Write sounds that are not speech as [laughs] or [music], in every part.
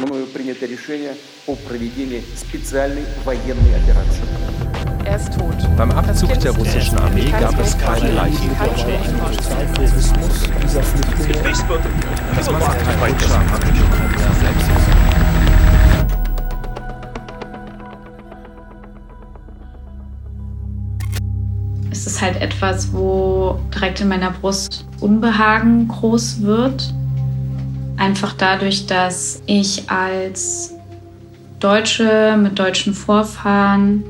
мною принято решение о проведении специальной военной операции. Er ist tot. Beim Abzug der russischen Armee gab es keine Leichen. Das Massenverbrecher hatte schon selbst Es ist halt etwas, wo direkt in meiner Brust Unbehagen groß wird. Einfach dadurch, dass ich als Deutsche mit deutschen Vorfahren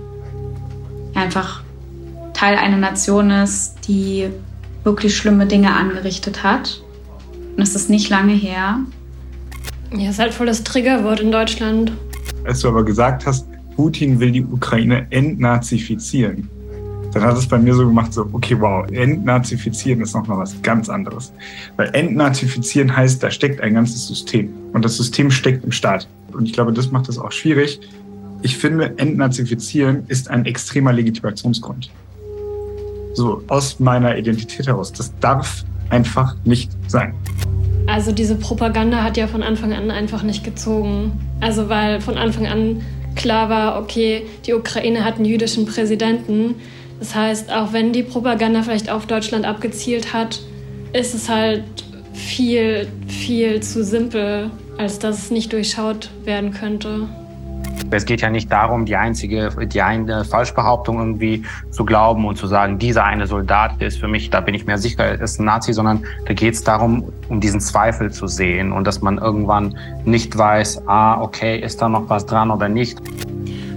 einfach Teil einer Nation ist, die wirklich schlimme Dinge angerichtet hat. Und es ist nicht lange her. Ja, ist halt voll das Triggerwort in Deutschland. Als du aber gesagt hast, Putin will die Ukraine entnazifizieren, dann hat es bei mir so gemacht, so, okay, wow, entnazifizieren ist nochmal was ganz anderes. Weil entnazifizieren heißt, da steckt ein ganzes System. Und das System steckt im Staat. Und ich glaube, das macht es auch schwierig. Ich finde, entnazifizieren ist ein extremer Legitimationsgrund. So, aus meiner Identität heraus. Das darf einfach nicht sein. Also diese Propaganda hat ja von Anfang an einfach nicht gezogen. Also weil von Anfang an klar war, okay, die Ukraine hat einen jüdischen Präsidenten. Das heißt, auch wenn die Propaganda vielleicht auf Deutschland abgezielt hat, ist es halt viel, viel zu simpel, als dass es nicht durchschaut werden könnte. Es geht ja nicht darum, die einzige, die eine Falschbehauptung irgendwie zu glauben und zu sagen, dieser eine Soldat ist für mich, da bin ich mir sicher, ist ein Nazi, sondern da geht es darum, um diesen Zweifel zu sehen und dass man irgendwann nicht weiß, ah, okay, ist da noch was dran oder nicht.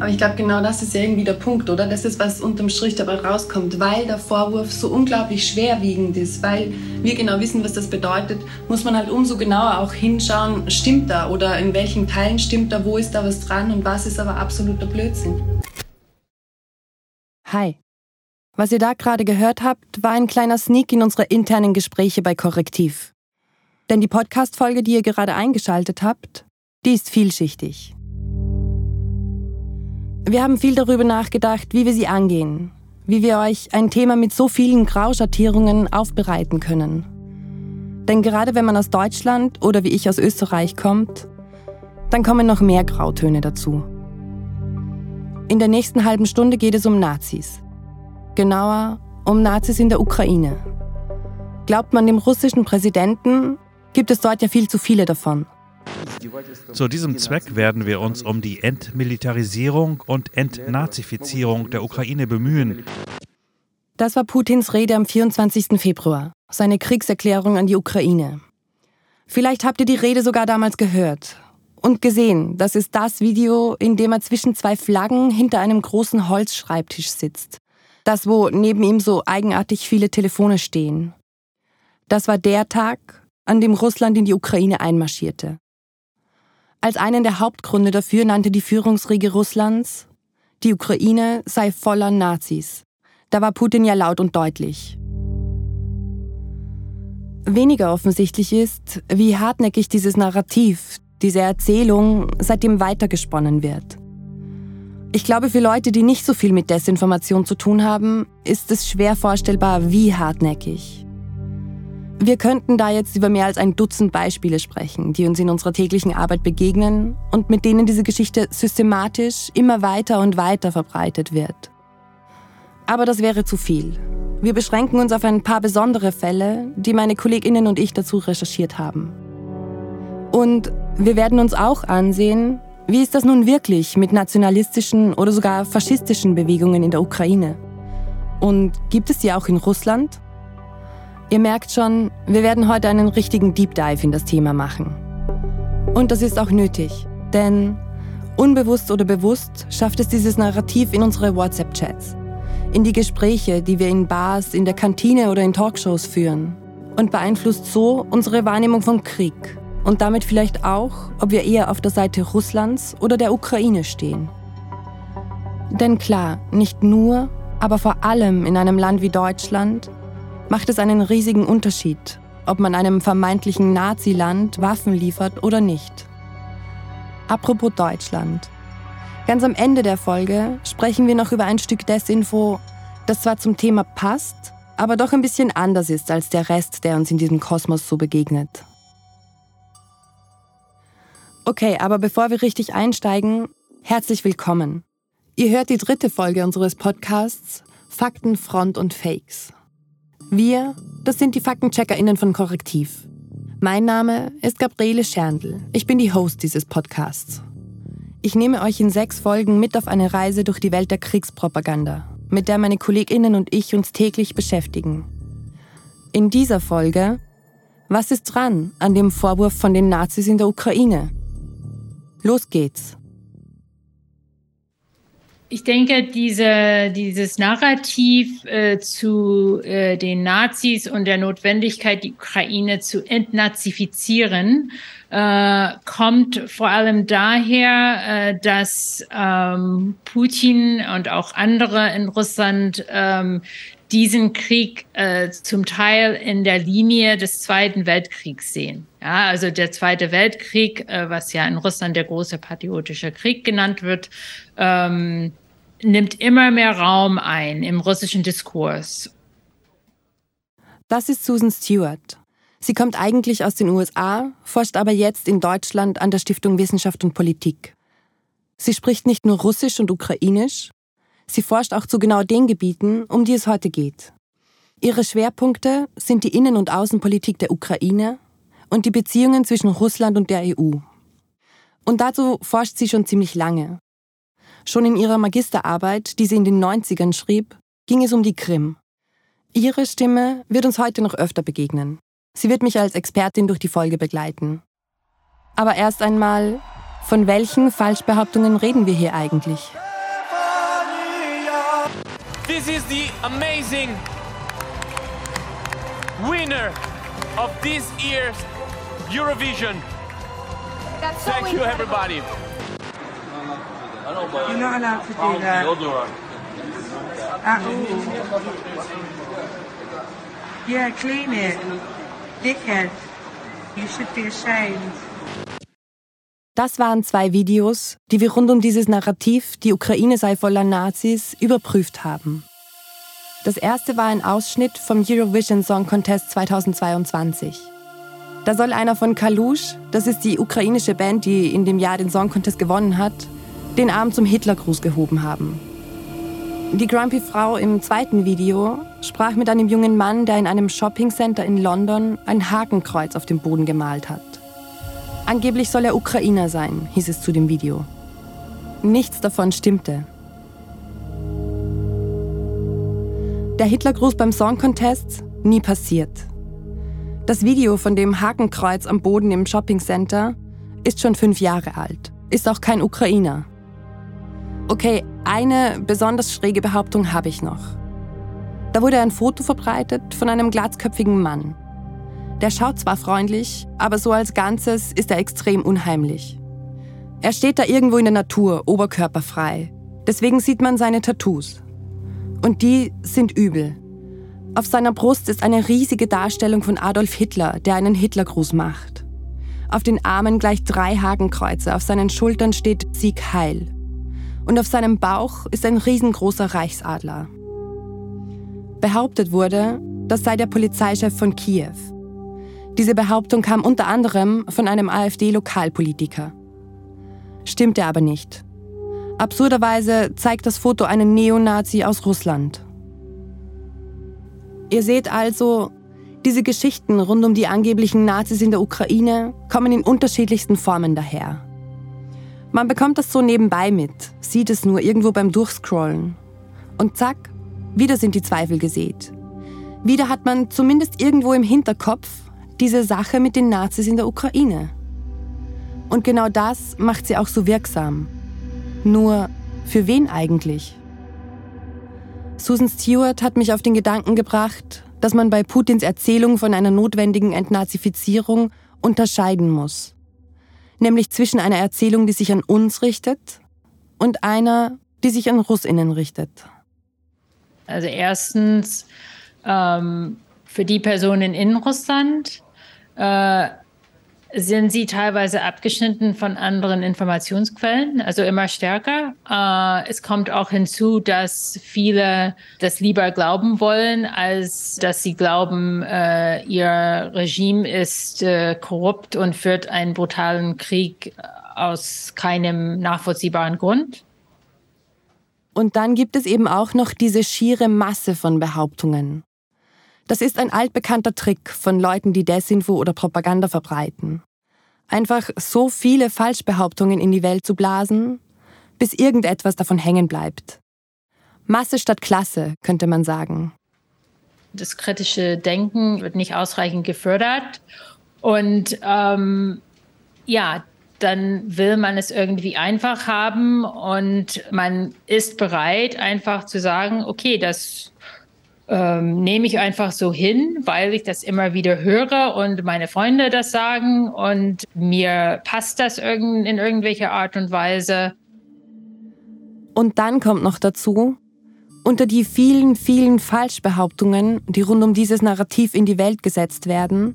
Aber ich glaube, genau das ist ja irgendwie der Punkt, oder? Das ist, was unterm Strich dabei rauskommt, weil der Vorwurf so unglaublich schwerwiegend ist, weil wir genau wissen, was das bedeutet, muss man halt umso genauer auch hinschauen, stimmt da oder in welchen Teilen stimmt da, wo ist da was dran und was ist aber absoluter Blödsinn. Hi. Was ihr da gerade gehört habt, war ein kleiner Sneak in unsere internen Gespräche bei Korrektiv. Denn die Podcast-Folge, die ihr gerade eingeschaltet habt, die ist vielschichtig. Wir haben viel darüber nachgedacht, wie wir sie angehen, wie wir euch ein Thema mit so vielen Grauschattierungen aufbereiten können. Denn gerade wenn man aus Deutschland oder wie ich aus Österreich kommt, dann kommen noch mehr Grautöne dazu. In der nächsten halben Stunde geht es um Nazis. Genauer um Nazis in der Ukraine. Glaubt man dem russischen Präsidenten, gibt es dort ja viel zu viele davon. Zu diesem Zweck werden wir uns um die Entmilitarisierung und Entnazifizierung der Ukraine bemühen. Das war Putins Rede am 24. Februar, seine Kriegserklärung an die Ukraine. Vielleicht habt ihr die Rede sogar damals gehört und gesehen, das ist das Video, in dem er zwischen zwei Flaggen hinter einem großen Holzschreibtisch sitzt. Das, wo neben ihm so eigenartig viele Telefone stehen. Das war der Tag, an dem Russland in die Ukraine einmarschierte. Als einen der Hauptgründe dafür nannte die Führungsriege Russlands, die Ukraine sei voller Nazis. Da war Putin ja laut und deutlich. Weniger offensichtlich ist, wie hartnäckig dieses Narrativ, diese Erzählung seitdem weitergesponnen wird. Ich glaube, für Leute, die nicht so viel mit Desinformation zu tun haben, ist es schwer vorstellbar, wie hartnäckig. Wir könnten da jetzt über mehr als ein Dutzend Beispiele sprechen, die uns in unserer täglichen Arbeit begegnen und mit denen diese Geschichte systematisch immer weiter und weiter verbreitet wird. Aber das wäre zu viel. Wir beschränken uns auf ein paar besondere Fälle, die meine Kolleginnen und ich dazu recherchiert haben. Und wir werden uns auch ansehen, wie ist das nun wirklich mit nationalistischen oder sogar faschistischen Bewegungen in der Ukraine? Und gibt es die auch in Russland? Ihr merkt schon, wir werden heute einen richtigen Deep Dive in das Thema machen. Und das ist auch nötig, denn unbewusst oder bewusst schafft es dieses Narrativ in unsere WhatsApp-Chats, in die Gespräche, die wir in Bars, in der Kantine oder in Talkshows führen und beeinflusst so unsere Wahrnehmung vom Krieg und damit vielleicht auch, ob wir eher auf der Seite Russlands oder der Ukraine stehen. Denn klar, nicht nur, aber vor allem in einem Land wie Deutschland macht es einen riesigen Unterschied, ob man einem vermeintlichen Nazi-Land Waffen liefert oder nicht. Apropos Deutschland. Ganz am Ende der Folge sprechen wir noch über ein Stück Desinfo, das zwar zum Thema passt, aber doch ein bisschen anders ist als der Rest, der uns in diesem Kosmos so begegnet. Okay, aber bevor wir richtig einsteigen, herzlich willkommen. Ihr hört die dritte Folge unseres Podcasts Fakten, Front und Fakes. Wir, das sind die FaktencheckerInnen von Korrektiv. Mein Name ist Gabriele Scherndl. Ich bin die Host dieses Podcasts. Ich nehme euch in sechs Folgen mit auf eine Reise durch die Welt der Kriegspropaganda, mit der meine KollegInnen und ich uns täglich beschäftigen. In dieser Folge Was ist dran an dem Vorwurf von den Nazis in der Ukraine? Los geht's. Ich denke, diese, dieses Narrativ äh, zu äh, den Nazis und der Notwendigkeit, die Ukraine zu entnazifizieren, äh, kommt vor allem daher, äh, dass ähm, Putin und auch andere in Russland ähm, diesen Krieg äh, zum Teil in der Linie des Zweiten Weltkriegs sehen. Ja, also der Zweite Weltkrieg, äh, was ja in Russland der große patriotische Krieg genannt wird, ähm, nimmt immer mehr Raum ein im russischen Diskurs. Das ist Susan Stewart. Sie kommt eigentlich aus den USA, forscht aber jetzt in Deutschland an der Stiftung Wissenschaft und Politik. Sie spricht nicht nur Russisch und Ukrainisch, sie forscht auch zu genau den Gebieten, um die es heute geht. Ihre Schwerpunkte sind die Innen- und Außenpolitik der Ukraine und die Beziehungen zwischen Russland und der EU. Und dazu forscht sie schon ziemlich lange. Schon in ihrer Magisterarbeit, die sie in den 90ern schrieb, ging es um die Krim. Ihre Stimme wird uns heute noch öfter begegnen. Sie wird mich als Expertin durch die Folge begleiten. Aber erst einmal, von welchen Falschbehauptungen reden wir hier eigentlich? This is the amazing winner of this year's Eurovision. Thank you, everybody. You're not allowed to do that. At all. Yeah, clean it. Dickhead. You should be ashamed. Das waren zwei Videos, die wir rund um dieses Narrativ, die Ukraine sei voller Nazis, überprüft haben. Das erste war ein Ausschnitt vom Eurovision Song Contest 2022. Da soll einer von Kalush, das ist die ukrainische Band, die in dem Jahr den Song Contest gewonnen hat, den Arm zum Hitlergruß gehoben haben. Die Grumpy-Frau im zweiten Video sprach mit einem jungen Mann, der in einem Shoppingcenter in London ein Hakenkreuz auf dem Boden gemalt hat. Angeblich soll er Ukrainer sein, hieß es zu dem Video. Nichts davon stimmte. Der Hitlergruß beim Song Contest? Nie passiert. Das Video von dem Hakenkreuz am Boden im Shoppingcenter ist schon fünf Jahre alt, ist auch kein Ukrainer. Okay, eine besonders schräge Behauptung habe ich noch. Da wurde ein Foto verbreitet von einem glatzköpfigen Mann. Der schaut zwar freundlich, aber so als Ganzes ist er extrem unheimlich. Er steht da irgendwo in der Natur, oberkörperfrei. Deswegen sieht man seine Tattoos. Und die sind übel. Auf seiner Brust ist eine riesige Darstellung von Adolf Hitler, der einen Hitlergruß macht. Auf den Armen gleich drei Hakenkreuze, auf seinen Schultern steht Sieg Heil und auf seinem Bauch ist ein riesengroßer Reichsadler. Behauptet wurde, das sei der Polizeichef von Kiew. Diese Behauptung kam unter anderem von einem AfD-Lokalpolitiker. Stimmte aber nicht. Absurderweise zeigt das Foto einen Neonazi aus Russland. Ihr seht also, diese Geschichten rund um die angeblichen Nazis in der Ukraine kommen in unterschiedlichsten Formen daher. Man bekommt das so nebenbei mit, sieht es nur irgendwo beim Durchscrollen. Und zack, wieder sind die Zweifel gesät. Wieder hat man zumindest irgendwo im Hinterkopf diese Sache mit den Nazis in der Ukraine. Und genau das macht sie auch so wirksam. Nur, für wen eigentlich? Susan Stewart hat mich auf den Gedanken gebracht, dass man bei Putins Erzählung von einer notwendigen Entnazifizierung unterscheiden muss nämlich zwischen einer Erzählung, die sich an uns richtet und einer, die sich an Russinnen richtet. Also erstens ähm, für die Personen in Russland äh, sind sie teilweise abgeschnitten von anderen Informationsquellen, also immer stärker. Äh, es kommt auch hinzu, dass viele das lieber glauben wollen, als dass sie glauben, äh, ihr Regime ist äh, korrupt und führt einen brutalen Krieg aus keinem nachvollziehbaren Grund. Und dann gibt es eben auch noch diese schiere Masse von Behauptungen. Das ist ein altbekannter Trick von Leuten, die Desinfo oder Propaganda verbreiten. Einfach so viele Falschbehauptungen in die Welt zu blasen, bis irgendetwas davon hängen bleibt. Masse statt Klasse, könnte man sagen. Das kritische Denken wird nicht ausreichend gefördert. Und ähm, ja, dann will man es irgendwie einfach haben und man ist bereit, einfach zu sagen, okay, das ähm, nehme ich einfach so hin, weil ich das immer wieder höre und meine Freunde das sagen und mir passt das in irgendwelcher Art und Weise. Und dann kommt noch dazu, unter die vielen, vielen Falschbehauptungen, die rund um dieses Narrativ in die Welt gesetzt werden,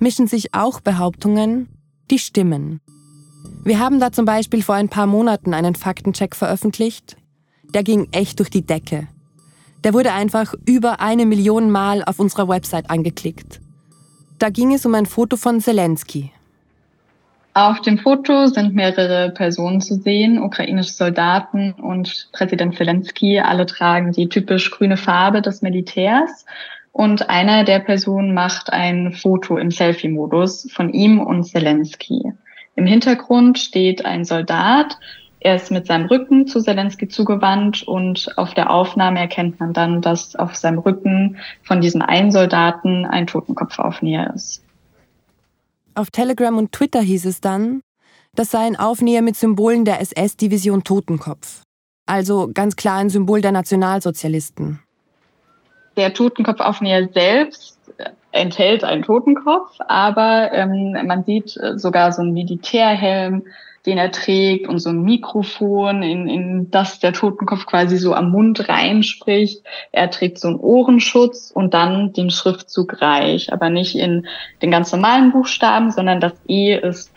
mischen sich auch Behauptungen, die stimmen. Wir haben da zum Beispiel vor ein paar Monaten einen Faktencheck veröffentlicht. Der ging echt durch die Decke. Der wurde einfach über eine Million Mal auf unserer Website angeklickt. Da ging es um ein Foto von Zelensky. Auf dem Foto sind mehrere Personen zu sehen, ukrainische Soldaten und Präsident Zelensky. Alle tragen die typisch grüne Farbe des Militärs. Und einer der Personen macht ein Foto im Selfie-Modus von ihm und Zelensky. Im Hintergrund steht ein Soldat er ist mit seinem Rücken zu Zelensky zugewandt und auf der Aufnahme erkennt man dann, dass auf seinem Rücken von diesem einen Soldaten ein Totenkopfaufnäher ist. Auf Telegram und Twitter hieß es dann, das sei ein Aufnäher mit Symbolen der SS-Division Totenkopf. Also ganz klar ein Symbol der Nationalsozialisten. Der Totenkopfaufnäher selbst enthält einen Totenkopf, aber ähm, man sieht sogar so einen Militärhelm, den er trägt und so ein Mikrofon, in, in das der Totenkopf quasi so am Mund reinspricht. Er trägt so einen Ohrenschutz und dann den Schriftzug Reich, aber nicht in den ganz normalen Buchstaben, sondern das E ist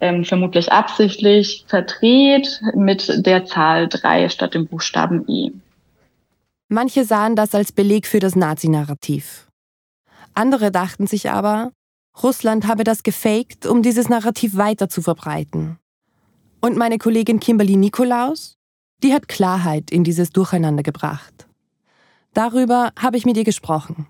ähm, vermutlich absichtlich verdreht mit der Zahl drei statt dem Buchstaben E. Manche sahen das als Beleg für das Nazi-Narrativ. Andere dachten sich aber, Russland habe das gefaked, um dieses Narrativ weiter zu verbreiten. Und meine Kollegin Kimberly Nikolaus, die hat Klarheit in dieses Durcheinander gebracht. Darüber habe ich mit ihr gesprochen.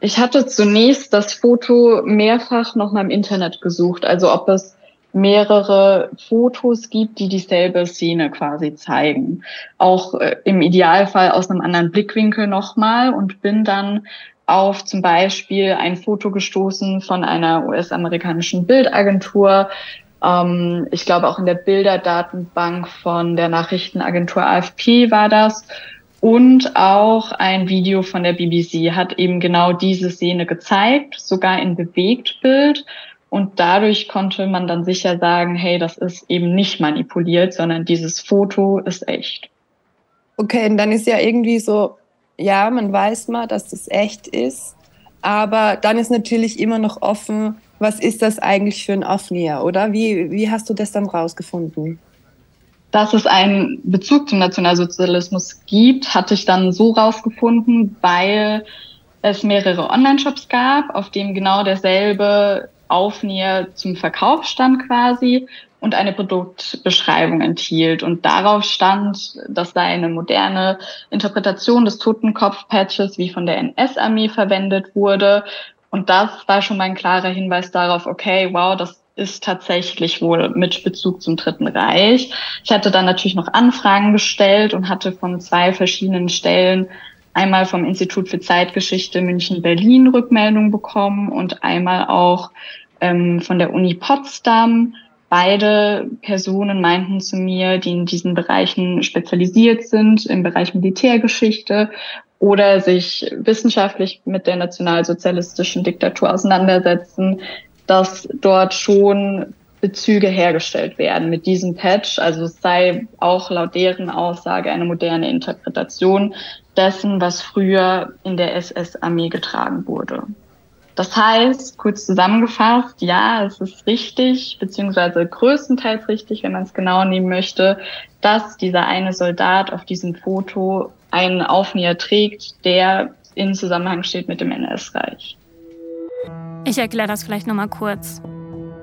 Ich hatte zunächst das Foto mehrfach noch mal im Internet gesucht, also ob es mehrere Fotos gibt, die dieselbe Szene quasi zeigen. Auch äh, im Idealfall aus einem anderen Blickwinkel nochmal und bin dann auf zum Beispiel ein Foto gestoßen von einer US-amerikanischen Bildagentur, ähm, ich glaube auch in der Bilderdatenbank von der Nachrichtenagentur AFP war das. Und auch ein Video von der BBC hat eben genau diese Szene gezeigt, sogar in Bewegtbild. Und dadurch konnte man dann sicher sagen, hey, das ist eben nicht manipuliert, sondern dieses Foto ist echt. Okay, und dann ist ja irgendwie so, ja, man weiß mal, dass das echt ist, aber dann ist natürlich immer noch offen, was ist das eigentlich für ein Aufnäher, oder? Wie, wie hast du das dann rausgefunden? Dass es einen Bezug zum Nationalsozialismus gibt, hatte ich dann so rausgefunden, weil es mehrere Online-Shops gab, auf dem genau derselbe Aufnäher zum Verkauf stand quasi und eine Produktbeschreibung enthielt. Und darauf stand, das sei eine moderne Interpretation des Totenkopf-Patches, wie von der NS-Armee verwendet wurde und das war schon mal ein klarer Hinweis darauf, okay, wow, das ist tatsächlich wohl mit Bezug zum Dritten Reich. Ich hatte dann natürlich noch Anfragen gestellt und hatte von zwei verschiedenen Stellen einmal vom Institut für Zeitgeschichte München-Berlin Rückmeldung bekommen und einmal auch ähm, von der Uni Potsdam. Beide Personen meinten zu mir, die in diesen Bereichen spezialisiert sind, im Bereich Militärgeschichte oder sich wissenschaftlich mit der nationalsozialistischen Diktatur auseinandersetzen, dass dort schon Bezüge hergestellt werden mit diesem Patch. Also es sei auch laut deren Aussage eine moderne Interpretation dessen, was früher in der SS-Armee getragen wurde. Das heißt, kurz zusammengefasst, ja, es ist richtig, beziehungsweise größtenteils richtig, wenn man es genau nehmen möchte, dass dieser eine Soldat auf diesem Foto einen Aufnäher trägt, der in Zusammenhang steht mit dem NS-Reich. Ich erkläre das vielleicht nochmal kurz.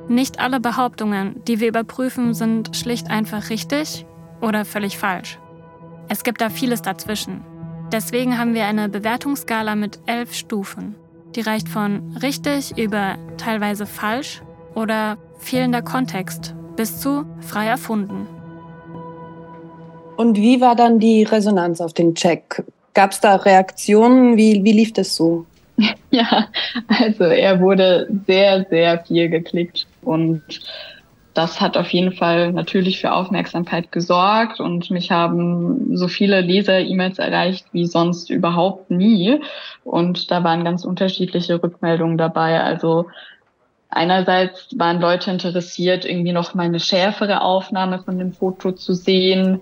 Nicht alle Behauptungen, die wir überprüfen, sind schlicht einfach richtig oder völlig falsch. Es gibt da vieles dazwischen. Deswegen haben wir eine Bewertungsskala mit elf Stufen. Die reicht von richtig über teilweise falsch oder fehlender Kontext bis zu frei erfunden. Und wie war dann die Resonanz auf den Check? Gab es da Reaktionen? Wie, wie lief das so? [laughs] Ja, also er wurde sehr, sehr viel geklickt und das hat auf jeden Fall natürlich für Aufmerksamkeit gesorgt und mich haben so viele Leser-E-Mails erreicht wie sonst überhaupt nie. Und da waren ganz unterschiedliche Rückmeldungen dabei. Also einerseits waren Leute interessiert, irgendwie noch mal eine schärfere Aufnahme von dem Foto zu sehen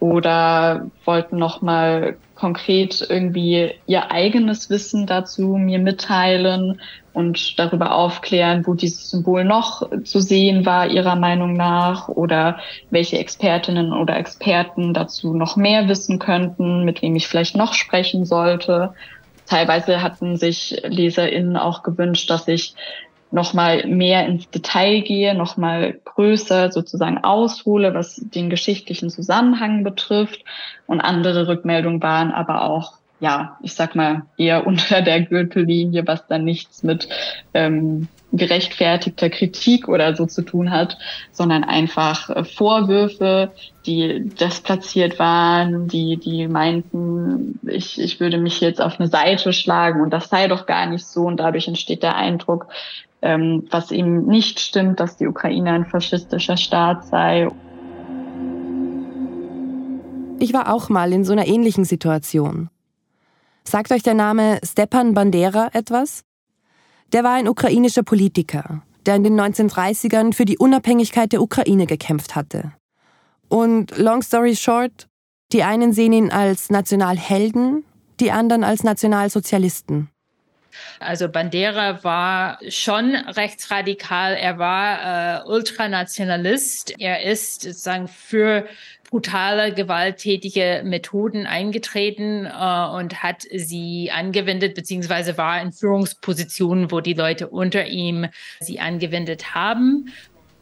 oder wollten noch mal konkret irgendwie ihr eigenes Wissen dazu mir mitteilen und darüber aufklären, wo dieses Symbol noch zu sehen war, ihrer Meinung nach, oder welche Expertinnen oder Experten dazu noch mehr wissen könnten, mit wem ich vielleicht noch sprechen sollte. Teilweise hatten sich LeserInnen auch gewünscht, dass ich nochmal mehr ins Detail gehe, nochmal größer sozusagen aushole, was den geschichtlichen Zusammenhang betrifft. Und andere Rückmeldungen waren aber auch, ja, ich sag mal, eher [laughs] unter der Gürtellinie, was dann nichts mit ähm, gerechtfertigter Kritik oder so zu tun hat, sondern einfach äh, Vorwürfe, die desplatziert waren, die, die meinten, ich, ich würde mich jetzt auf eine Seite schlagen und das sei doch gar nicht so und dadurch entsteht der Eindruck, ähm, was eben nicht stimmt, dass die Ukraine ein faschistischer Staat sei. Ich war auch mal in so einer ähnlichen Situation. Sagt euch der Name Stepan Bandera etwas? Der war ein ukrainischer Politiker, der in den 1930ern für die Unabhängigkeit der Ukraine gekämpft hatte. Und long story short, die einen sehen ihn als Nationalhelden, die anderen als Nationalsozialisten. Also Bandera war schon rechtsradikal, er war äh, Ultranationalist, er ist sozusagen für brutale, gewalttätige Methoden eingetreten äh, und hat sie angewendet, beziehungsweise war in Führungspositionen, wo die Leute unter ihm sie angewendet haben.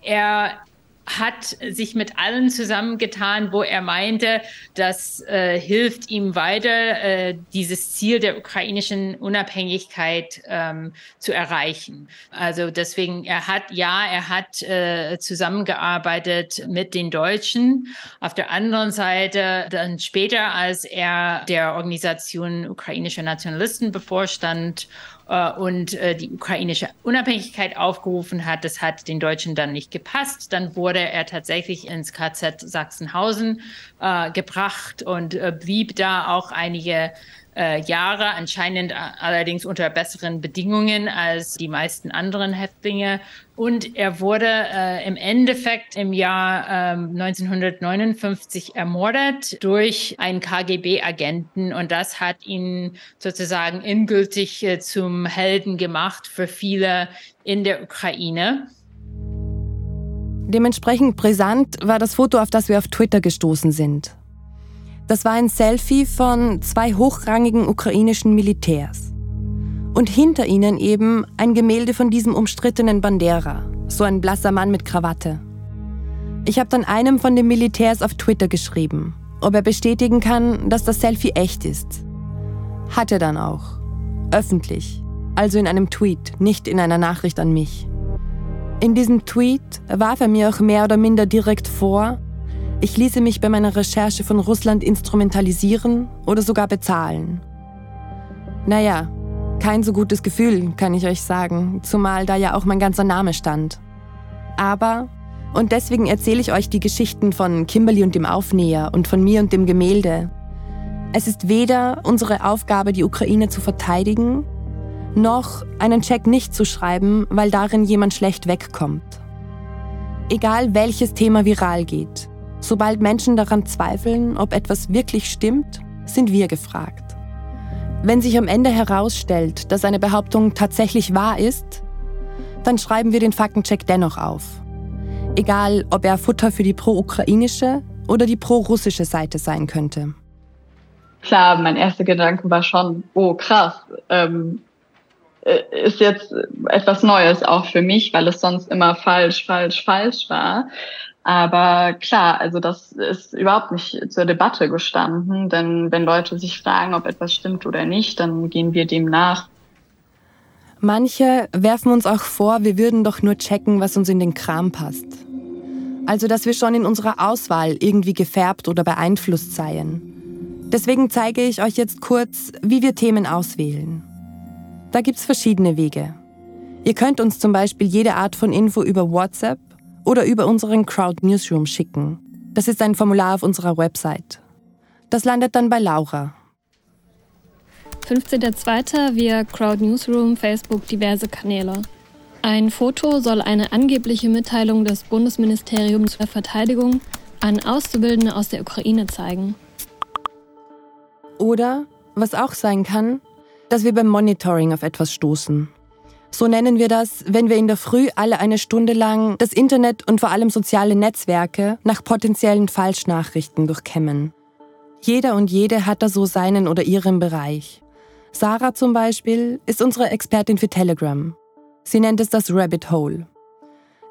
Er hat sich mit allen zusammengetan, wo er meinte, das äh, hilft ihm weiter, äh, dieses Ziel der ukrainischen Unabhängigkeit ähm, zu erreichen. Also deswegen, er hat, ja, er hat äh, zusammengearbeitet mit den Deutschen. Auf der anderen Seite, dann später, als er der Organisation ukrainischer Nationalisten bevorstand und äh, die ukrainische Unabhängigkeit aufgerufen hat. Das hat den Deutschen dann nicht gepasst. Dann wurde er tatsächlich ins KZ Sachsenhausen äh, gebracht und äh, blieb da auch einige äh, Jahre, anscheinend allerdings unter besseren Bedingungen als die meisten anderen Häftlinge. Und er wurde äh, im Endeffekt im Jahr ähm, 1959 ermordet durch einen KGB-Agenten. Und das hat ihn sozusagen endgültig äh, zum Helden gemacht für viele in der Ukraine. Dementsprechend brisant war das Foto, auf das wir auf Twitter gestoßen sind. Das war ein Selfie von zwei hochrangigen ukrainischen Militärs. Und hinter ihnen eben ein Gemälde von diesem umstrittenen Bandera, so ein blasser Mann mit Krawatte. Ich habe dann einem von den Militärs auf Twitter geschrieben, ob er bestätigen kann, dass das Selfie echt ist. Hat er dann auch. Öffentlich. Also in einem Tweet, nicht in einer Nachricht an mich. In diesem Tweet warf er mir auch mehr oder minder direkt vor, ich ließe mich bei meiner Recherche von Russland instrumentalisieren oder sogar bezahlen. Naja, kein so gutes Gefühl, kann ich euch sagen, zumal da ja auch mein ganzer Name stand. Aber, und deswegen erzähle ich euch die Geschichten von Kimberly und dem Aufnäher und von mir und dem Gemälde. Es ist weder unsere Aufgabe, die Ukraine zu verteidigen, noch einen Check nicht zu schreiben, weil darin jemand schlecht wegkommt. Egal welches Thema viral geht, Sobald Menschen daran zweifeln, ob etwas wirklich stimmt, sind wir gefragt. Wenn sich am Ende herausstellt, dass eine Behauptung tatsächlich wahr ist, dann schreiben wir den Faktencheck dennoch auf. Egal, ob er Futter für die pro-ukrainische oder die pro-russische Seite sein könnte. Klar, mein erster Gedanke war schon, oh krass, ähm, äh, ist jetzt etwas Neues auch für mich, weil es sonst immer falsch, falsch, falsch war. Aber klar, also das ist überhaupt nicht zur Debatte gestanden, denn wenn Leute sich fragen, ob etwas stimmt oder nicht, dann gehen wir dem nach. Manche werfen uns auch vor, wir würden doch nur checken, was uns in den Kram passt. Also, dass wir schon in unserer Auswahl irgendwie gefärbt oder beeinflusst seien. Deswegen zeige ich euch jetzt kurz, wie wir Themen auswählen. Da gibt's verschiedene Wege. Ihr könnt uns zum Beispiel jede Art von Info über WhatsApp oder über unseren Crowd Newsroom schicken. Das ist ein Formular auf unserer Website. Das landet dann bei Laura. 15.02. via Crowd Newsroom, Facebook, diverse Kanäle. Ein Foto soll eine angebliche Mitteilung des Bundesministeriums für Verteidigung an Auszubildende aus der Ukraine zeigen. Oder, was auch sein kann, dass wir beim Monitoring auf etwas stoßen. So nennen wir das, wenn wir in der Früh alle eine Stunde lang das Internet und vor allem soziale Netzwerke nach potenziellen Falschnachrichten durchkämmen. Jeder und jede hat da so seinen oder ihren Bereich. Sarah zum Beispiel ist unsere Expertin für Telegram. Sie nennt es das Rabbit Hole.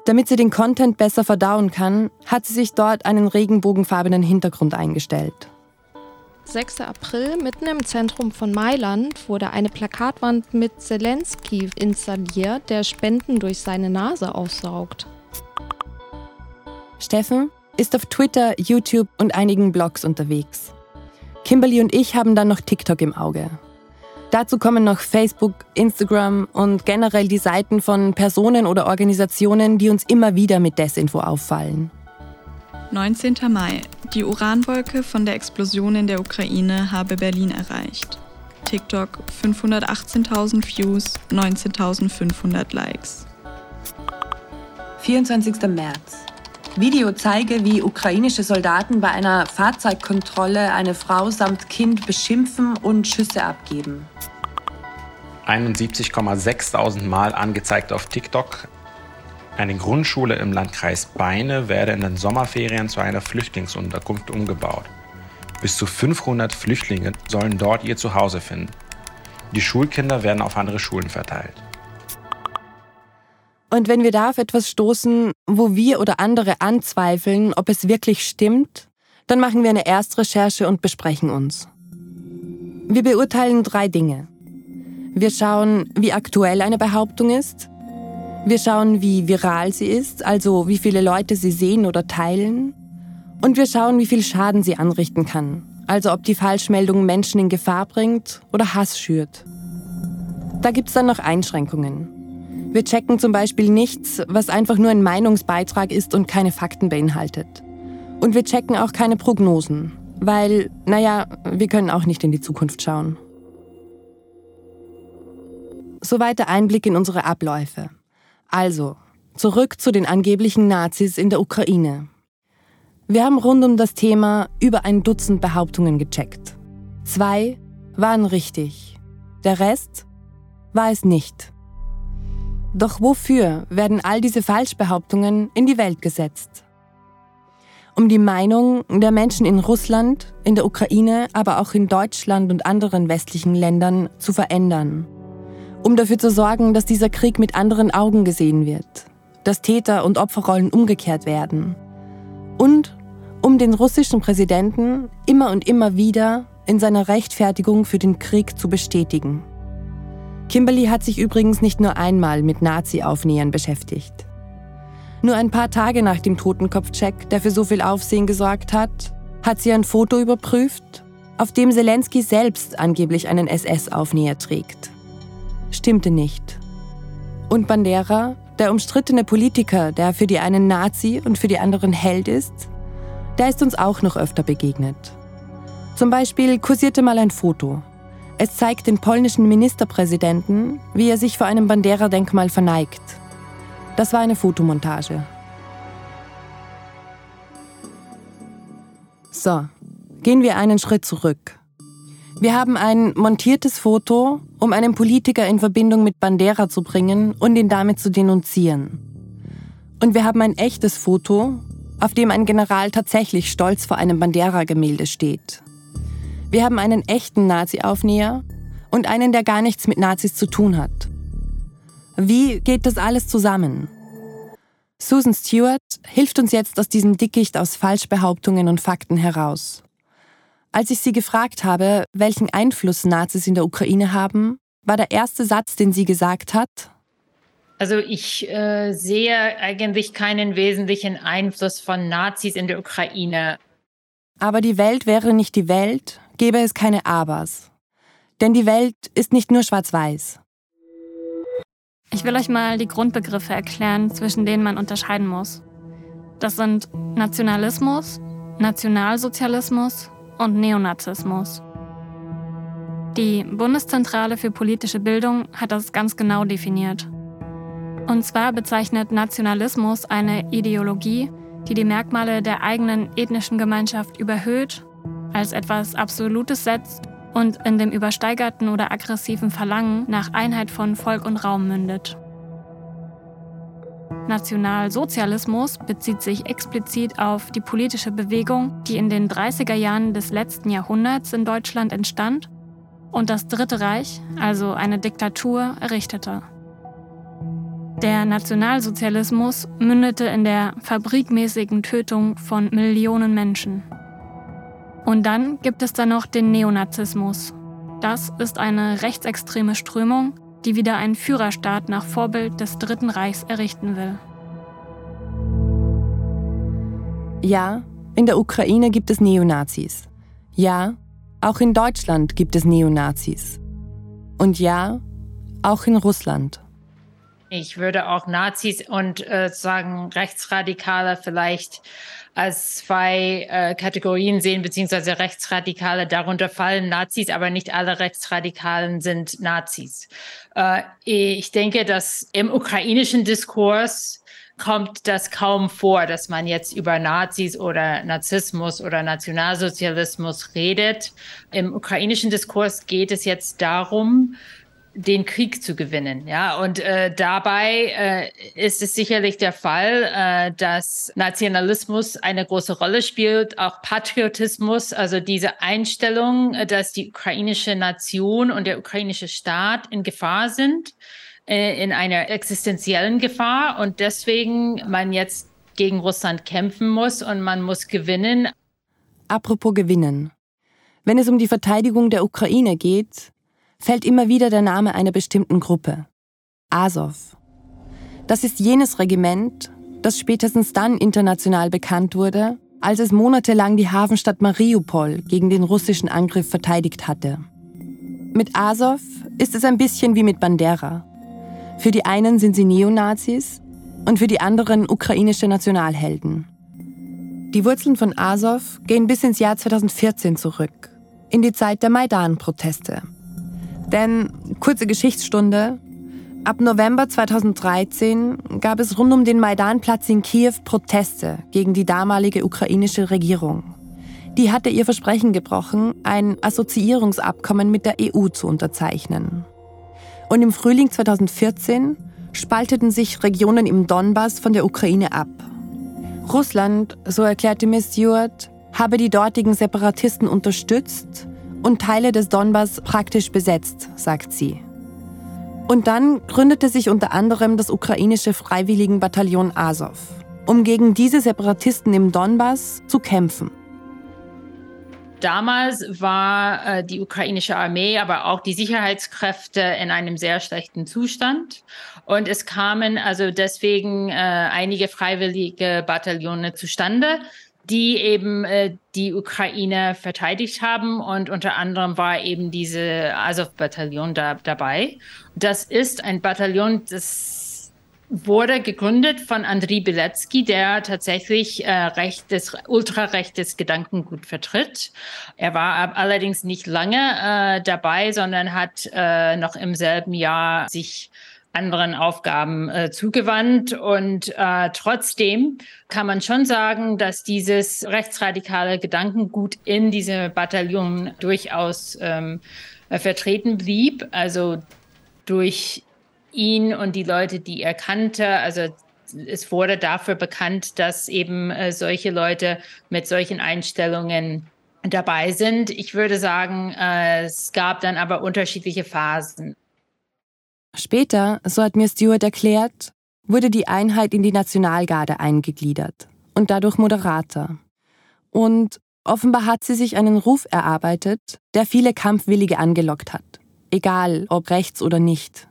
Damit sie den Content besser verdauen kann, hat sie sich dort einen regenbogenfarbenen Hintergrund eingestellt. 6. April, mitten im Zentrum von Mailand, wurde eine Plakatwand mit Zelensky installiert, der Spenden durch seine Nase aussaugt. Steffen ist auf Twitter, YouTube und einigen Blogs unterwegs. Kimberly und ich haben dann noch TikTok im Auge. Dazu kommen noch Facebook, Instagram und generell die Seiten von Personen oder Organisationen, die uns immer wieder mit Desinfo auffallen. 19. Mai. Die Uranwolke von der Explosion in der Ukraine habe Berlin erreicht. TikTok 518.000 Views, 19.500 Likes. 24. März. Video zeige, wie ukrainische Soldaten bei einer Fahrzeugkontrolle eine Frau samt Kind beschimpfen und Schüsse abgeben. 71,6.000 Mal angezeigt auf TikTok. Eine Grundschule im Landkreis Beine werde in den Sommerferien zu einer Flüchtlingsunterkunft umgebaut. Bis zu 500 Flüchtlinge sollen dort ihr Zuhause finden. Die Schulkinder werden auf andere Schulen verteilt. Und wenn wir da auf etwas stoßen, wo wir oder andere anzweifeln, ob es wirklich stimmt, dann machen wir eine Erstrecherche und besprechen uns. Wir beurteilen drei Dinge. Wir schauen, wie aktuell eine Behauptung ist, wir schauen, wie viral sie ist, also wie viele Leute sie sehen oder teilen. Und wir schauen, wie viel Schaden sie anrichten kann, also ob die Falschmeldung Menschen in Gefahr bringt oder Hass schürt. Da gibt es dann noch Einschränkungen. Wir checken zum Beispiel nichts, was einfach nur ein Meinungsbeitrag ist und keine Fakten beinhaltet. Und wir checken auch keine Prognosen, weil, naja, wir können auch nicht in die Zukunft schauen. Soweit der Einblick in unsere Abläufe. Also, zurück zu den angeblichen Nazis in der Ukraine. Wir haben rund um das Thema über ein Dutzend Behauptungen gecheckt. Zwei waren richtig. Der Rest war es nicht. Doch wofür werden all diese Falschbehauptungen in die Welt gesetzt? Um die Meinung der Menschen in Russland, in der Ukraine, aber auch in Deutschland und anderen westlichen Ländern zu verändern um dafür zu sorgen, dass dieser Krieg mit anderen Augen gesehen wird, dass Täter- und Opferrollen umgekehrt werden und um den russischen Präsidenten immer und immer wieder in seiner Rechtfertigung für den Krieg zu bestätigen. Kimberly hat sich übrigens nicht nur einmal mit Nazi-Aufnähern beschäftigt. Nur ein paar Tage nach dem Totenkopfcheck, der für so viel Aufsehen gesorgt hat, hat sie ein Foto überprüft, auf dem Zelensky selbst angeblich einen SS-Aufnäher trägt stimmte nicht. Und Bandera, der umstrittene Politiker, der für die einen Nazi und für die anderen Held ist, der ist uns auch noch öfter begegnet. Zum Beispiel kursierte mal ein Foto. Es zeigt den polnischen Ministerpräsidenten, wie er sich vor einem Bandera-Denkmal verneigt. Das war eine Fotomontage. So, gehen wir einen Schritt zurück. Wir haben ein montiertes Foto, um einen Politiker in Verbindung mit Bandera zu bringen und ihn damit zu denunzieren. Und wir haben ein echtes Foto, auf dem ein General tatsächlich stolz vor einem Bandera-Gemälde steht. Wir haben einen echten Nazi-Aufnäher und einen, der gar nichts mit Nazis zu tun hat. Wie geht das alles zusammen? Susan Stewart hilft uns jetzt aus diesem Dickicht aus Falschbehauptungen und Fakten heraus. Als ich sie gefragt habe, welchen Einfluss Nazis in der Ukraine haben, war der erste Satz, den sie gesagt hat. Also ich äh, sehe eigentlich keinen wesentlichen Einfluss von Nazis in der Ukraine. Aber die Welt wäre nicht die Welt, gäbe es keine Abers. Denn die Welt ist nicht nur schwarz-weiß. Ich will euch mal die Grundbegriffe erklären, zwischen denen man unterscheiden muss. Das sind Nationalismus, Nationalsozialismus und Neonazismus. Die Bundeszentrale für politische Bildung hat das ganz genau definiert. Und zwar bezeichnet Nationalismus eine Ideologie, die die Merkmale der eigenen ethnischen Gemeinschaft überhöht, als etwas Absolutes setzt und in dem übersteigerten oder aggressiven Verlangen nach Einheit von Volk und Raum mündet. Nationalsozialismus bezieht sich explizit auf die politische Bewegung, die in den 30er Jahren des letzten Jahrhunderts in Deutschland entstand und das Dritte Reich, also eine Diktatur, errichtete. Der Nationalsozialismus mündete in der fabrikmäßigen Tötung von Millionen Menschen. Und dann gibt es da noch den Neonazismus. Das ist eine rechtsextreme Strömung, die wieder einen Führerstaat nach Vorbild des Dritten Reichs errichten will. Ja, in der Ukraine gibt es Neonazis. Ja, auch in Deutschland gibt es Neonazis. Und ja, auch in Russland. Ich würde auch Nazis und äh, sagen Rechtsradikale vielleicht als zwei äh, Kategorien sehen, beziehungsweise Rechtsradikale. Darunter fallen Nazis, aber nicht alle Rechtsradikalen sind Nazis. Äh, ich denke, dass im ukrainischen Diskurs kommt das kaum vor, dass man jetzt über Nazis oder Narzissmus oder Nationalsozialismus redet. Im ukrainischen Diskurs geht es jetzt darum, den Krieg zu gewinnen. Ja, und äh, dabei äh, ist es sicherlich der Fall, äh, dass Nationalismus eine große Rolle spielt, auch Patriotismus, also diese Einstellung, äh, dass die ukrainische Nation und der ukrainische Staat in Gefahr sind, äh, in einer existenziellen Gefahr und deswegen man jetzt gegen Russland kämpfen muss und man muss gewinnen. Apropos gewinnen. Wenn es um die Verteidigung der Ukraine geht, fällt immer wieder der Name einer bestimmten Gruppe. Azov. Das ist jenes Regiment, das spätestens dann international bekannt wurde, als es monatelang die Hafenstadt Mariupol gegen den russischen Angriff verteidigt hatte. Mit Azov ist es ein bisschen wie mit Bandera. Für die einen sind sie Neonazis und für die anderen ukrainische Nationalhelden. Die Wurzeln von Azov gehen bis ins Jahr 2014 zurück, in die Zeit der Maidan-Proteste. Denn, kurze Geschichtsstunde, ab November 2013 gab es rund um den Maidanplatz in Kiew Proteste gegen die damalige ukrainische Regierung. Die hatte ihr Versprechen gebrochen, ein Assoziierungsabkommen mit der EU zu unterzeichnen. Und im Frühling 2014 spalteten sich Regionen im Donbass von der Ukraine ab. Russland, so erklärte Miss Stewart, habe die dortigen Separatisten unterstützt und Teile des Donbass praktisch besetzt, sagt sie. Und dann gründete sich unter anderem das ukrainische Freiwilligenbataillon Azov, um gegen diese Separatisten im Donbass zu kämpfen. Damals war äh, die ukrainische Armee, aber auch die Sicherheitskräfte in einem sehr schlechten Zustand. Und es kamen also deswegen äh, einige freiwillige Bataillone zustande, die eben äh, die Ukraine verteidigt haben und unter anderem war eben diese Azov-Bataillon da, dabei. Das ist ein Bataillon, das wurde gegründet von Andriy Bilecki, der tatsächlich äh, rechtes, ultrarechtes Gedankengut vertritt. Er war allerdings nicht lange äh, dabei, sondern hat äh, noch im selben Jahr sich anderen Aufgaben äh, zugewandt. Und äh, trotzdem kann man schon sagen, dass dieses rechtsradikale Gedankengut in diesem Bataillon durchaus ähm, äh, vertreten blieb. Also durch ihn und die Leute, die er kannte. Also es wurde dafür bekannt, dass eben äh, solche Leute mit solchen Einstellungen dabei sind. Ich würde sagen, äh, es gab dann aber unterschiedliche Phasen. Später, so hat mir Stewart erklärt, wurde die Einheit in die Nationalgarde eingegliedert und dadurch moderater. Und offenbar hat sie sich einen Ruf erarbeitet, der viele Kampfwillige angelockt hat, egal ob rechts oder nicht.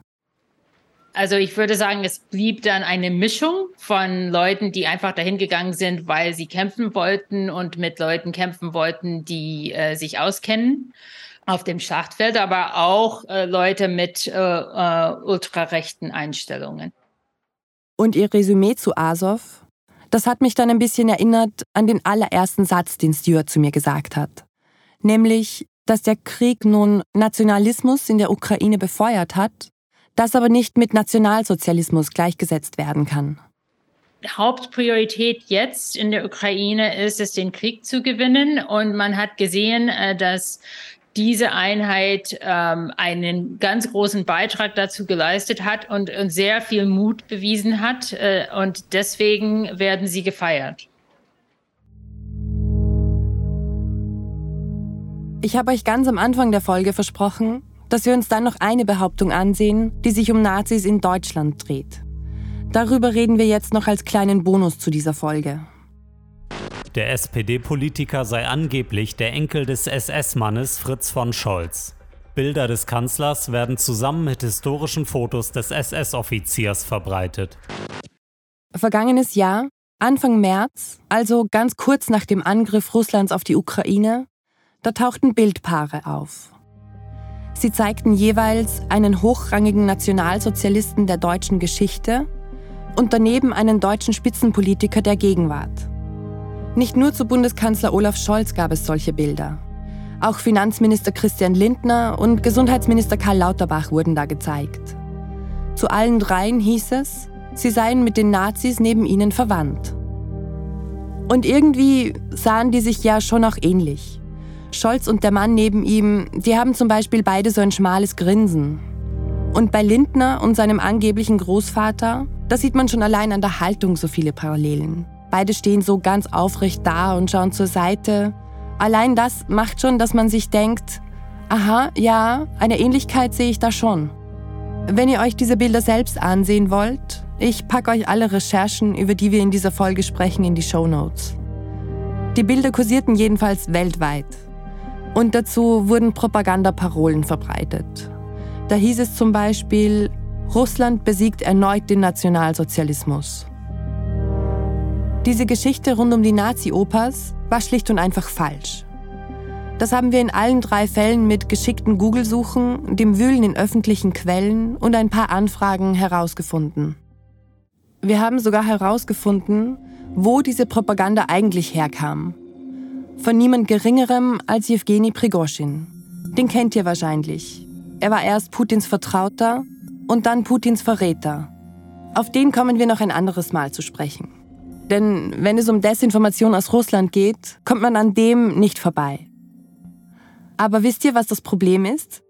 Also ich würde sagen, es blieb dann eine Mischung von Leuten, die einfach dahin gegangen sind, weil sie kämpfen wollten und mit Leuten kämpfen wollten, die äh, sich auskennen auf dem Schlachtfeld, aber auch äh, Leute mit äh, äh ultrarechten Einstellungen. Und ihr Resümee zu Azov? Das hat mich dann ein bisschen erinnert an den allerersten Satz, den Stuart zu mir gesagt hat. Nämlich, dass der Krieg nun Nationalismus in der Ukraine befeuert hat das aber nicht mit Nationalsozialismus gleichgesetzt werden kann. Hauptpriorität jetzt in der Ukraine ist es, den Krieg zu gewinnen. Und man hat gesehen, äh, dass diese Einheit ähm, einen ganz großen Beitrag dazu geleistet hat und, und sehr viel Mut bewiesen hat. Äh, und deswegen werden sie gefeiert. Ich habe euch ganz am Anfang der Folge versprochen, dass wir uns dann noch eine Behauptung ansehen, die sich um Nazis in Deutschland dreht. Darüber reden wir jetzt noch als kleinen Bonus zu dieser Folge. Der SPD-Politiker sei angeblich der Enkel des SS-Mannes Fritz von Scholz. Bilder des Kanzlers werden zusammen mit historischen Fotos des SS-Offiziers verbreitet. Vergangenes Jahr, Anfang März, also ganz kurz nach dem Angriff Russlands auf die Ukraine, da tauchten Bildpaare auf. Sie zeigten jeweils einen hochrangigen Nationalsozialisten der deutschen Geschichte und daneben einen deutschen Spitzenpolitiker der Gegenwart. Nicht nur zu Bundeskanzler Olaf Scholz gab es solche Bilder. Auch Finanzminister Christian Lindner und Gesundheitsminister Karl Lauterbach wurden da gezeigt. Zu allen dreien hieß es, sie seien mit den Nazis neben ihnen verwandt. Und irgendwie sahen die sich ja schon auch ähnlich. Scholz und der Mann neben ihm, die haben zum Beispiel beide so ein schmales Grinsen. Und bei Lindner und seinem angeblichen Großvater, da sieht man schon allein an der Haltung so viele Parallelen. Beide stehen so ganz aufrecht da und schauen zur Seite. Allein das macht schon, dass man sich denkt, aha, ja, eine Ähnlichkeit sehe ich da schon. Wenn ihr euch diese Bilder selbst ansehen wollt, ich packe euch alle Recherchen, über die wir in dieser Folge sprechen, in die Show Notes. Die Bilder kursierten jedenfalls weltweit. Und dazu wurden Propagandaparolen verbreitet. Da hieß es zum Beispiel, Russland besiegt erneut den Nationalsozialismus. Diese Geschichte rund um die Nazi-Opas war schlicht und einfach falsch. Das haben wir in allen drei Fällen mit geschickten Google-Suchen, dem Wühlen in öffentlichen Quellen und ein paar Anfragen herausgefunden. Wir haben sogar herausgefunden, wo diese Propaganda eigentlich herkam von niemand Geringerem als Jewgeni Prigoschin. Den kennt ihr wahrscheinlich. Er war erst Putins Vertrauter und dann Putins Verräter. Auf den kommen wir noch ein anderes Mal zu sprechen. Denn wenn es um Desinformation aus Russland geht, kommt man an dem nicht vorbei. Aber wisst ihr, was das Problem ist?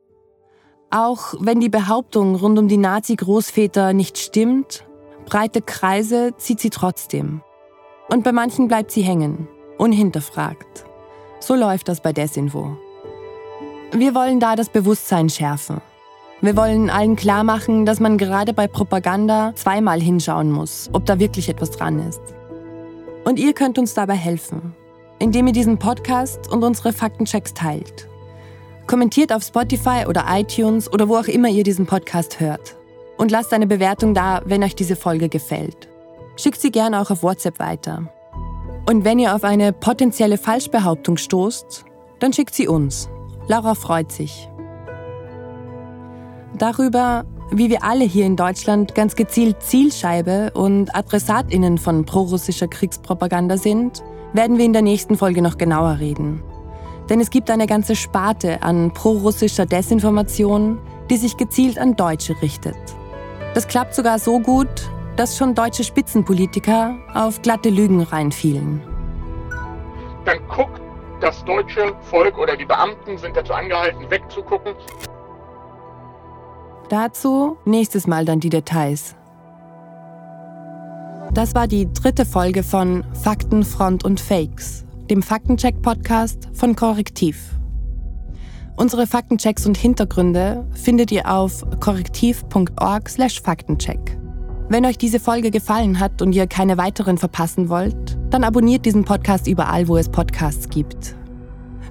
Auch wenn die Behauptung rund um die Nazi-Großväter nicht stimmt, breite Kreise zieht sie trotzdem. Und bei manchen bleibt sie hängen unhinterfragt. So läuft das bei Desinfo. Wir wollen da das Bewusstsein schärfen. Wir wollen allen klar machen, dass man gerade bei Propaganda zweimal hinschauen muss, ob da wirklich etwas dran ist. Und ihr könnt uns dabei helfen, indem ihr diesen Podcast und unsere Faktenchecks teilt. Kommentiert auf Spotify oder iTunes oder wo auch immer ihr diesen Podcast hört. Und lasst eine Bewertung da, wenn euch diese Folge gefällt. Schickt sie gerne auch auf WhatsApp weiter. Und wenn ihr auf eine potenzielle Falschbehauptung stoßt, dann schickt sie uns. Laura freut sich. Darüber, wie wir alle hier in Deutschland ganz gezielt Zielscheibe und Adressatinnen von prorussischer Kriegspropaganda sind, werden wir in der nächsten Folge noch genauer reden. Denn es gibt eine ganze Sparte an prorussischer Desinformation, die sich gezielt an Deutsche richtet. Das klappt sogar so gut, dass schon deutsche Spitzenpolitiker auf glatte Lügen reinfielen. Dann guckt das deutsche Volk oder die Beamten sind dazu angehalten, wegzugucken. Dazu nächstes Mal dann die Details. Das war die dritte Folge von Fakten, Front und Fakes, dem Faktencheck-Podcast von Korrektiv. Unsere Faktenchecks und Hintergründe findet ihr auf korrektiv.org/faktencheck. Wenn euch diese Folge gefallen hat und ihr keine weiteren verpassen wollt, dann abonniert diesen Podcast überall, wo es Podcasts gibt.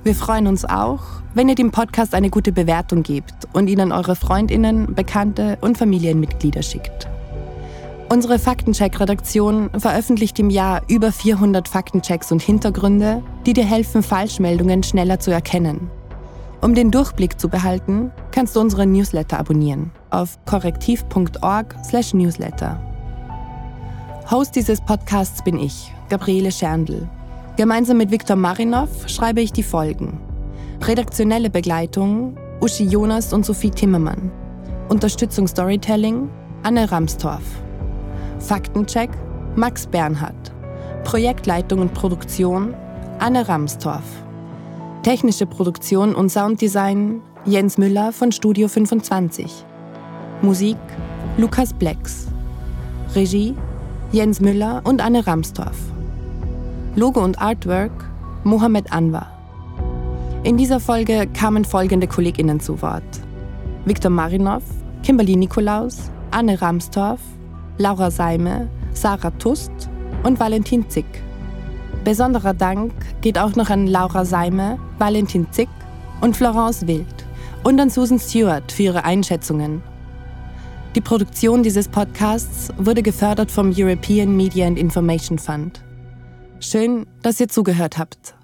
Wir freuen uns auch, wenn ihr dem Podcast eine gute Bewertung gebt und ihn an eure Freundinnen, Bekannte und Familienmitglieder schickt. Unsere Faktencheck-Redaktion veröffentlicht im Jahr über 400 Faktenchecks und Hintergründe, die dir helfen, Falschmeldungen schneller zu erkennen. Um den Durchblick zu behalten, kannst du unseren Newsletter abonnieren auf korrektiv.org/newsletter. Host dieses Podcasts bin ich, Gabriele Scherndl. Gemeinsam mit Viktor Marinov schreibe ich die Folgen. Redaktionelle Begleitung Uschi Jonas und Sophie Timmermann. Unterstützung Storytelling Anne Ramstorff. Faktencheck Max Bernhard. Projektleitung und Produktion Anne Ramstorff. Technische Produktion und Sounddesign Jens Müller von Studio 25. Musik Lukas Blacks. Regie Jens Müller und Anne Ramstorff. Logo und Artwork Mohamed Anwar. In dieser Folge kamen folgende KollegInnen zu Wort: Viktor Marinov, Kimberly Nikolaus, Anne Ramstorff, Laura Seime, Sarah Tust und Valentin Zick. Besonderer Dank geht auch noch an Laura Seime, Valentin Zick und Florence Wild und an Susan Stewart für ihre Einschätzungen. Die Produktion dieses Podcasts wurde gefördert vom European Media and Information Fund. Schön, dass ihr zugehört habt.